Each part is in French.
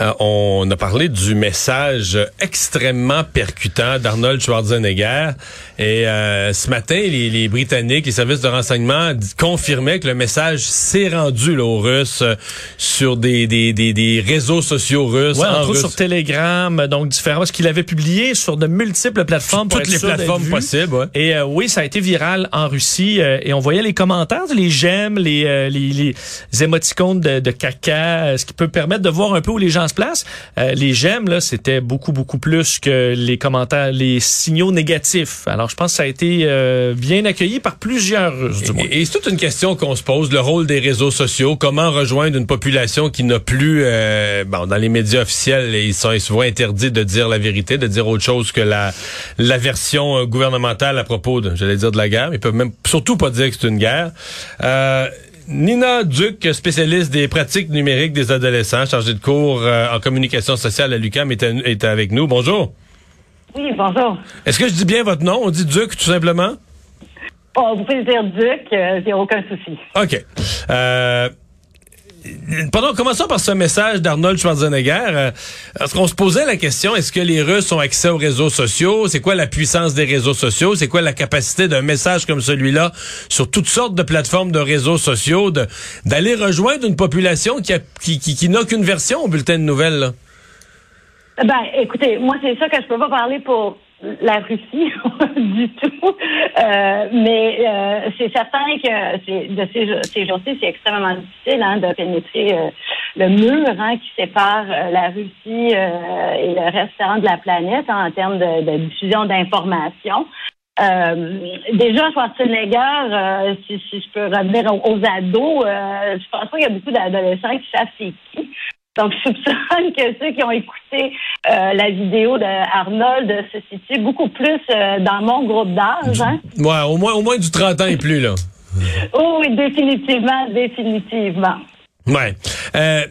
Euh, on a parlé du message extrêmement percutant d'Arnold Schwarzenegger. Et euh, ce matin, les, Britanniques, les services de renseignement confirmaient que le message s'est rendu là, aux Russes euh, sur des, des, des, réseaux sociaux russes. Ouais, entre autres sur Telegram, donc différents. Parce qu'il avait publié sur de multiples plateformes. Sur toutes les plateformes possibles. Et oui, ça a été viral en Russie. et on voyait les commentaires, les j'aime, les, les, les, émoticônes de, de caca, ce qui peut permettre de voir un peu où les gens se place. Euh, les j'aime, là, c'était beaucoup, beaucoup plus que les commentaires, les signaux négatifs. Alors, je pense que ça a été euh, bien accueilli par plusieurs Russes, du moins. Et, c'est toute une question qu'on se pose, le rôle des réseaux sociaux. Comment rejoindre une population qui n'a plus, euh, bon, dans les médias officiels, ils sont souvent interdits de dire la vérité, de dire autre chose que la, la version gouvernementale à propos de, j'allais dire, de la guerre. Ils peuvent même surtout pas dire que c'est une guerre. Euh, Nina Duc, spécialiste des pratiques numériques des adolescents, chargée de cours euh, en communication sociale à l'UQAM, est, avec nous. Bonjour. Oui, bonjour. Est-ce que je dis bien votre nom? On dit Duc, tout simplement? Oh, vous pouvez dire Duc, il euh, n'y a aucun souci. OK. Euh, pendant, commençons par ce message d'Arnold Schwarzenegger? Euh, est-ce qu'on se posait la question, est-ce que les Russes ont accès aux réseaux sociaux? C'est quoi la puissance des réseaux sociaux? C'est quoi la capacité d'un message comme celui-là sur toutes sortes de plateformes de réseaux sociaux d'aller rejoindre une population qui, qui, qui, n'a qu'une version au bulletin de nouvelles? Ben, écoutez, moi, c'est ça que je peux pas parler pour la Russie du tout. Euh, mais euh, c'est certain que de ces, jours-ci, c'est extrêmement difficile hein, de pénétrer euh, le mur hein, qui sépare la Russie et le restant de la planète hein, en termes de, diffusion d'informations. déjà, Schwarzenegger, si, si je peux revenir aux, ados, je pense pas qu'il y a beaucoup d'adolescents qui savent c'est qui. Donc, je soupçonne que ceux qui ont écouté euh, la vidéo d'Arnold se situent beaucoup plus euh, dans mon groupe d'âge. Hein? Ouais, au moins, au moins du 30 ans et plus, là. oh, oui, définitivement, définitivement. Ouais. Euh,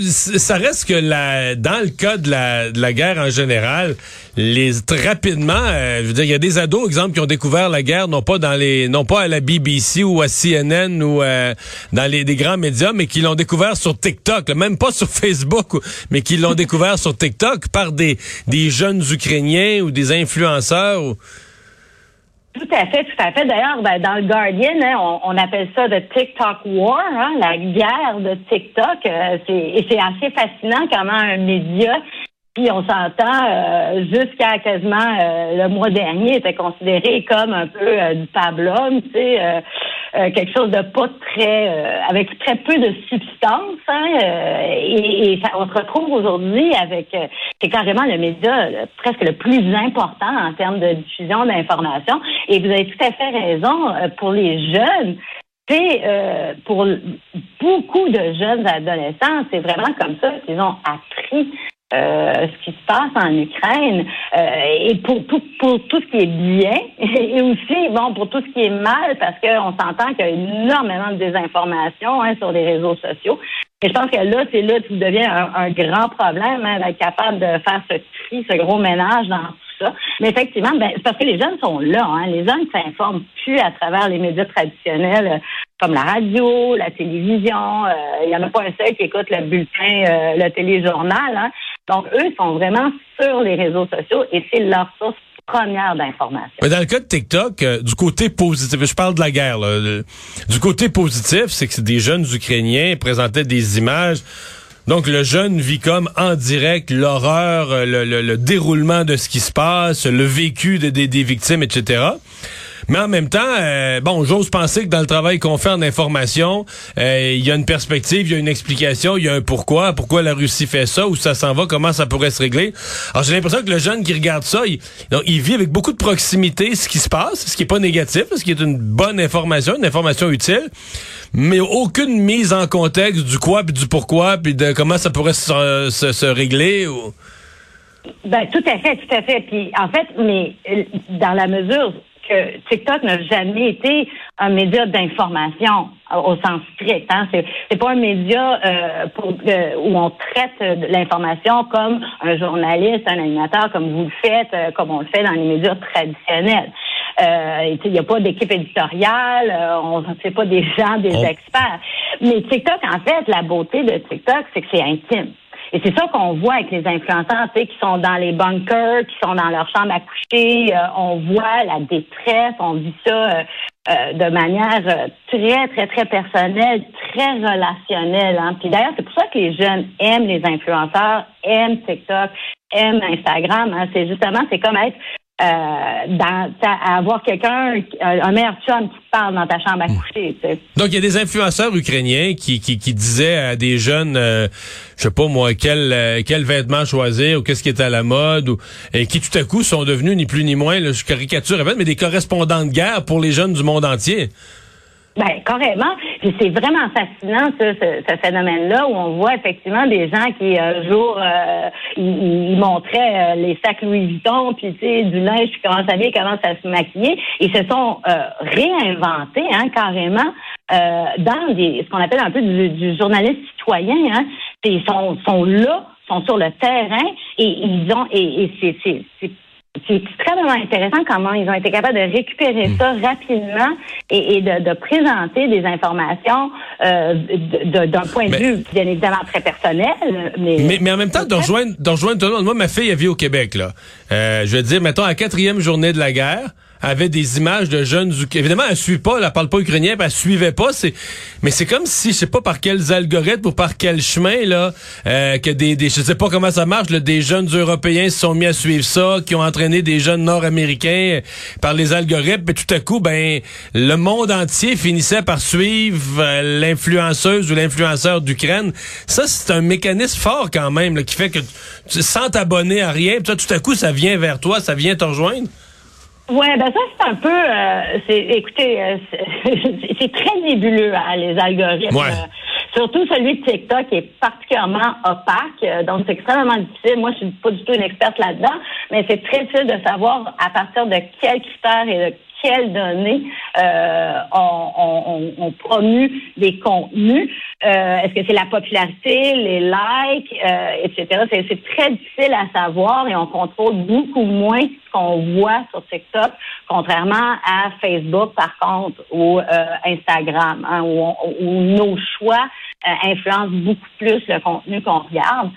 ça reste que la, dans le cas de la, de la guerre en général, les rapidement, euh, je veux dire, il y a des ados, exemple, qui ont découvert la guerre non pas dans les, non pas à la BBC ou à CNN ou euh, dans les des grands médias, mais qui l'ont découvert sur TikTok, même pas sur Facebook, mais qui l'ont découvert sur TikTok par des des jeunes Ukrainiens ou des influenceurs. Ou, tout à fait, tout à fait. D'ailleurs, ben, dans le Guardian, hein, on, appelle ça le TikTok War, hein, la guerre de TikTok. Euh, et c'est assez fascinant comment un média puis on s'entend euh, jusqu'à quasiment euh, le mois dernier était considéré comme un peu du pablum, tu sais, quelque chose de pas très avec très peu de substance. Hein, et, et on se retrouve aujourd'hui avec c'est carrément le média presque le plus important en termes de diffusion d'informations. Et vous avez tout à fait raison pour les jeunes. C'est pour beaucoup de jeunes adolescents, c'est vraiment comme ça qu'ils ont appris euh, ce qui se passe en Ukraine euh, et pour tout pour tout ce qui est bien et aussi bon pour tout ce qui est mal parce qu'on s'entend qu'il y a énormément de désinformation hein, sur les réseaux sociaux. Et je pense que là, c'est là que ça devient un, grand problème hein, d'être capable de faire ce tri, ce gros ménage dans tout ça. Mais effectivement, ben, c'est parce que les jeunes sont là. Hein. Les jeunes s'informent plus à travers les médias traditionnels euh, comme la radio, la télévision. Il y en a pas un seul qui écoute le bulletin, le téléjournal. Hein. Donc, eux sont vraiment sur les réseaux sociaux et c'est leur source première d'information. Mais dans le cas de TikTok, euh, du côté positif, je parle de la guerre, là, du côté positif, c'est que des jeunes Ukrainiens présentaient des images. Donc le jeune vit comme en direct l'horreur, euh, le, déroulement de ce qui se passe, le vécu des victimes, etc. Mais en même temps, euh, bon, j'ose penser que dans le travail qu'on fait en information, euh, il y a une perspective, il y a une explication, il y a un pourquoi, pourquoi la Russie fait ça, où ça s'en va, comment ça pourrait se régler. Alors j'ai l'impression que le jeune qui regarde ça, il, il vit avec beaucoup de proximité ce qui se passe, ce qui est pas négatif, ce qui est une bonne information, une information utile, mais aucune mise en contexte du quoi puis du pourquoi puis de comment ça pourrait se, se, se régler. Ou... Ben, tout à fait, tout à fait. Puis, en fait, mais euh, dans la mesure que TikTok n'a jamais été un média d'information au sens strict. Hein. C'est, pas un média euh, pour, euh, où on traite l'information comme un journaliste, un animateur, comme vous le faites, euh, comme on le fait dans les médias traditionnels. Il n'y a pas d'équipe éditoriale, on ne sait pas des gens, des experts. Mais TikTok, en fait, la beauté de TikTok, c'est que c'est intime. Et c'est ça qu'on voit avec les influenceurs, tu sais, qui sont dans les bunkers, qui sont dans leur chambre à coucher. Euh, on voit la détresse, on vit ça euh, de manière très, très, très personnelle, très relationnelle. Hein. Puis d'ailleurs, c'est pour ça que les jeunes aiment les influenceurs, aiment TikTok, aiment Instagram. Hein. C'est justement, c'est comme être euh, dans, avoir quelqu'un, un meilleur chum qui parle dans ta chambre à coucher. Donc, il y a des influenceurs ukrainiens qui, qui, qui disaient à des jeunes, euh, je sais pas moi, quel, euh, quel vêtement choisir ou qu'est-ce qui est à la mode, ou, et qui tout à coup sont devenus ni plus ni moins, là, je caricature, mais des correspondants de guerre pour les jeunes du monde entier. Ben, carrément. Puis c'est vraiment fascinant, ce, ce, phénomène-là, où on voit effectivement des gens qui, un jour, euh, ils, montraient euh, les sacs Louis Vuitton, puis tu sais, du linge, puis comment ça vient, comment ça se maquiller. Ils se sont euh, réinventés, hein, carrément, euh, dans des, ce qu'on appelle un peu du, du journaliste citoyen. Hein. Ils sont, sont là, sont sur le terrain, et ils ont, et, et c'est c'est extrêmement intéressant comment ils ont été capables de récupérer ça rapidement et, de, présenter des informations euh, d'un point de vue bien évidemment très personnel. Mais, mais, en même temps, de rejoindre, de rejoindre tout le monde. Moi, ma fille, elle vit au Québec. là. Euh, je veux dire, mettons, à la quatrième journée de la guerre, avait des images de jeunes évidemment elle suit pas elle parle pas ukrainien elle suivait pas c'est mais c'est comme si je sais pas par quels algorithmes ou par quel chemin là euh, que des, des je sais pas comment ça marche là, des jeunes européens se sont mis à suivre ça qui ont entraîné des jeunes nord-américains par les algorithmes et tout à coup ben le monde entier finissait par suivre euh, l'influenceuse ou l'influenceur d'Ukraine. Ça c'est un mécanisme fort quand même qui fait que sans t'abonner à rien toi tout à coup ça vient vers toi ça vient te rejoindre Ouais, ben ça c'est un peu, euh, c'est, écoutez, euh, c'est très nébuleux hein, les algorithmes. Euh, surtout celui de TikTok est particulièrement opaque, donc c'est extrêmement difficile. Moi, je suis pas du tout une experte là-dedans, mais c'est très difficile de savoir à partir de quels critères et de quelles données euh, on, on, promue des contenus. Euh, est-ce que c'est la popularité, les likes, euh, etc. C'est très difficile à savoir et on contrôle beaucoup moins ce qu'on voit sur TikTok, contrairement à Facebook, par contre, ou Instagram, hein, où, où, nos choix influencent beaucoup plus le contenu qu'on regarde.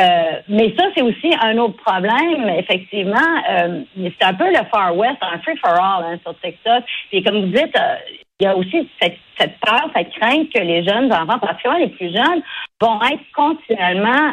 Euh, mais ça, c'est aussi un autre problème. Effectivement, euh, c'est un peu le Far West, un free for all hein, sur TikTok. Puis comme vous dites, euh, il y a aussi cette, cette, peur, cette crainte que les jeunes enfants, particulièrement les plus jeunes, vont être continuellement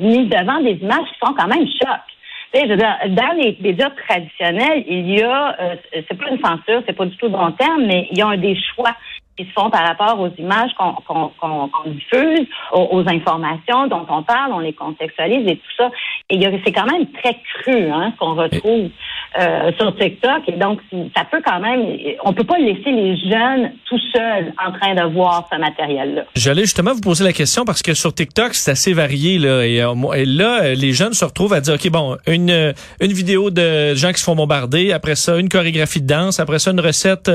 mis devant des images qui sont quand même chocs. Je veux dire, dans les médias traditionnels, il y a, c'est pas une censure, c'est pas du tout bon terme, mais il y a des choix qui se font par rapport aux images qu'on diffuse, aux, informations dont on parle, on les contextualise et tout ça. Et c'est quand même très cru hein, qu'on retrouve euh, sur TikTok. Et donc, ça peut quand même, on peut pas laisser les jeunes tout seuls en train de voir ce matériel-là. J'allais justement vous poser la question parce que sur TikTok, c'est assez varié là. Et, euh, là, les jeunes se retrouvent à dire, ok, bon, une une vidéo de gens qui se font bombarder, après ça, une chorégraphie de danse, après ça, une recette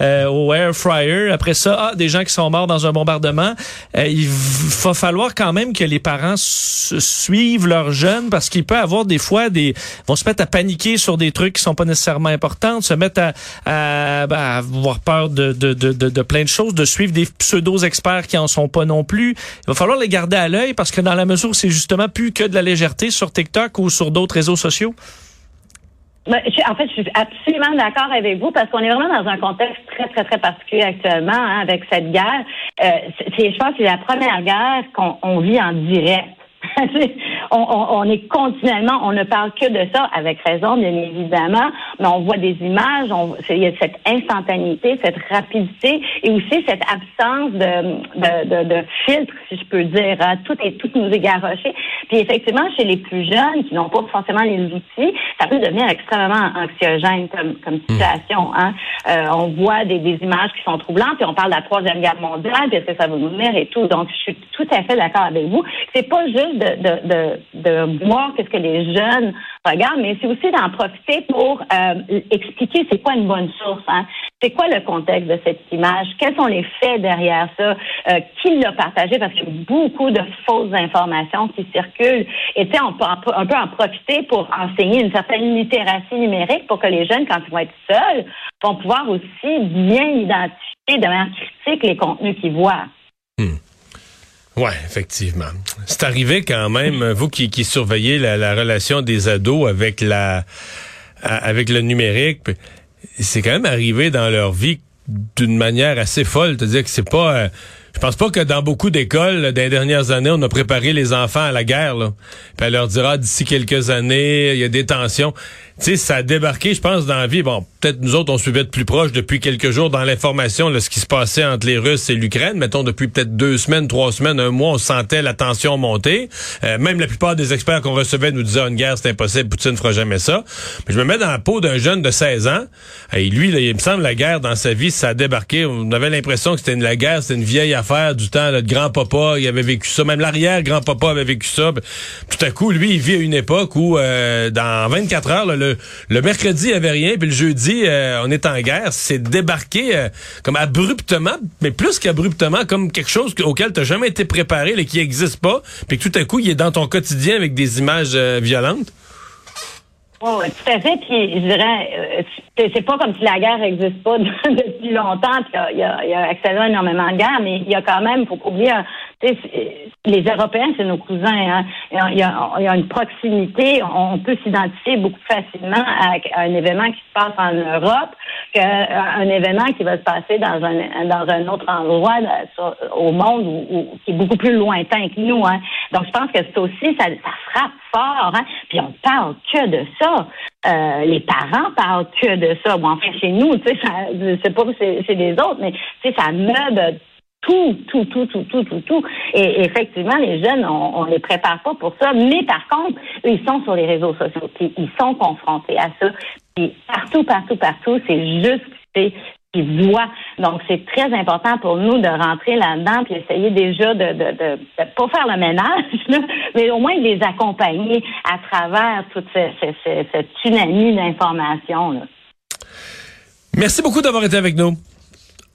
euh, au air fryer après ça, ah, des gens qui sont morts dans un bombardement. Euh, il va falloir quand même que les parents suivent leurs jeunes parce qu'il peut avoir des fois des vont se mettre à paniquer sur des trucs qui sont pas nécessairement importants, se mettre à, à, ben, avoir peur de, de, de, de, plein de choses, de suivre des pseudo experts qui en sont pas non plus. Il va falloir les garder à l'œil parce que dans la mesure où c'est justement plus que de la légèreté sur TikTok ou sur d'autres réseaux sociaux. Ben, en fait, je suis absolument d'accord avec vous parce qu'on est vraiment dans un contexte très, très, très particulier actuellement hein, avec cette guerre. Euh, c'est, je pense que c'est la première guerre qu'on vit en direct. on, est continuellement, on ne parle que de ça, avec raison, bien évidemment, mais on voit des images, il y a cette instantanéité, cette rapidité et aussi cette absence de, de, filtre, si je peux dire. Hein. Tout est tout nous est garoché. Puis effectivement, chez les plus jeunes qui n'ont pas forcément les outils, ça peut devenir extrêmement anxiogène comme, comme hmm. situation. Hein. Euh, on voit des, des, images qui sont troublantes, et on parle de la troisième guerre mondiale, puis est-ce que ça va nous venir et tout. Donc, je suis tout à fait d'accord avec vous. C'est pas juste de voir qu'est-ce que les jeunes regardent, mais c'est aussi d'en profiter pour euh, expliquer c'est quoi une bonne source. Hein? C'est quoi le contexte de cette image? Quels sont les faits derrière ça? Euh, qui l'a partagé? Parce qu'il y a beaucoup de fausses informations qui circulent. Et tu sais, on peut, on peut en profiter pour enseigner une certaine littératie numérique pour que les jeunes, quand ils vont être seuls, vont pouvoir aussi bien identifier de manière critique les contenus qu'ils voient. Hmm. Ouais, effectivement. C'est arrivé quand même, vous qui, qui surveillez la, la, relation des ados avec la avec le numérique, c'est quand même arrivé dans leur vie d'une manière assez folle, c'est-à-dire que c'est pas euh, je pense pas que dans beaucoup d'écoles, dans les dernières années, on a préparé les enfants à la guerre. Là. Puis elle leur dira d'ici quelques années, il y a des tensions. Tu sais, ça a débarqué, je pense, dans la vie. Bon, peut-être nous autres, on suivait de plus proche depuis quelques jours dans l'information ce qui se passait entre les Russes et l'Ukraine. Mettons, depuis peut-être deux semaines, trois semaines, un mois, on sentait la tension monter. Euh, même la plupart des experts qu'on recevait nous disaient une guerre, c'est impossible, Poutine fera jamais ça. Mais je me mets dans la peau d'un jeune de 16 ans. Et lui, il me semble, la guerre dans sa vie, ça a débarqué. On avait l'impression que c'était une, la guerre, c'était une vieille affaire du temps. Notre grand-papa, il avait vécu ça. Même l'arrière-grand-papa avait vécu ça. Tout à coup, lui, il vit à une époque où, euh, dans 24 heures, le mercredi, il n'y avait rien, puis le jeudi, euh, on est en guerre. C'est débarqué euh, comme abruptement, mais plus qu'abruptement, comme quelque chose auquel tu n'as jamais été préparé, qui n'existe pas, puis que tout à coup, il est dans ton quotidien avec des images euh, violentes. Oh, tout à fait. Puis je dirais, c'est pas comme si la guerre n'existe pas depuis longtemps. Puis il y a, il énormément de guerres, mais il y a quand même, faut oublier, les Européens, c'est nos cousins. Hein. Il, y a, une proximité. On peut s'identifier beaucoup facilement à, un événement qui se passe en Europe qu'un événement qui va se passer dans un, dans un autre endroit au monde qui est beaucoup plus lointain que nous. Hein. Donc, je pense que c'est aussi, ça, frappe fort. Hein. Puis on parle que de ça. Euh, les parents parlent que de ça. Bon, enfin, chez nous, tu sais, sais pas c'est des autres, mais ça meuble tout, tout, tout, tout, tout, tout, tout. Et effectivement, les jeunes, on, on les prépare pas pour ça. Mais par contre, ils sont sur les réseaux sociaux, ils sont confrontés à ça. Puis partout, partout, partout, c'est juste qu'ils voient. Donc, c'est très important pour nous de rentrer là-dedans puis essayer déjà de, de, de, pas faire le ménage, mais au moins de les accompagner à travers toute cette tsunami d'informations. Merci beaucoup d'avoir été avec nous.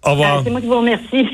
Au revoir. Euh, c'est moi qui vous remercie.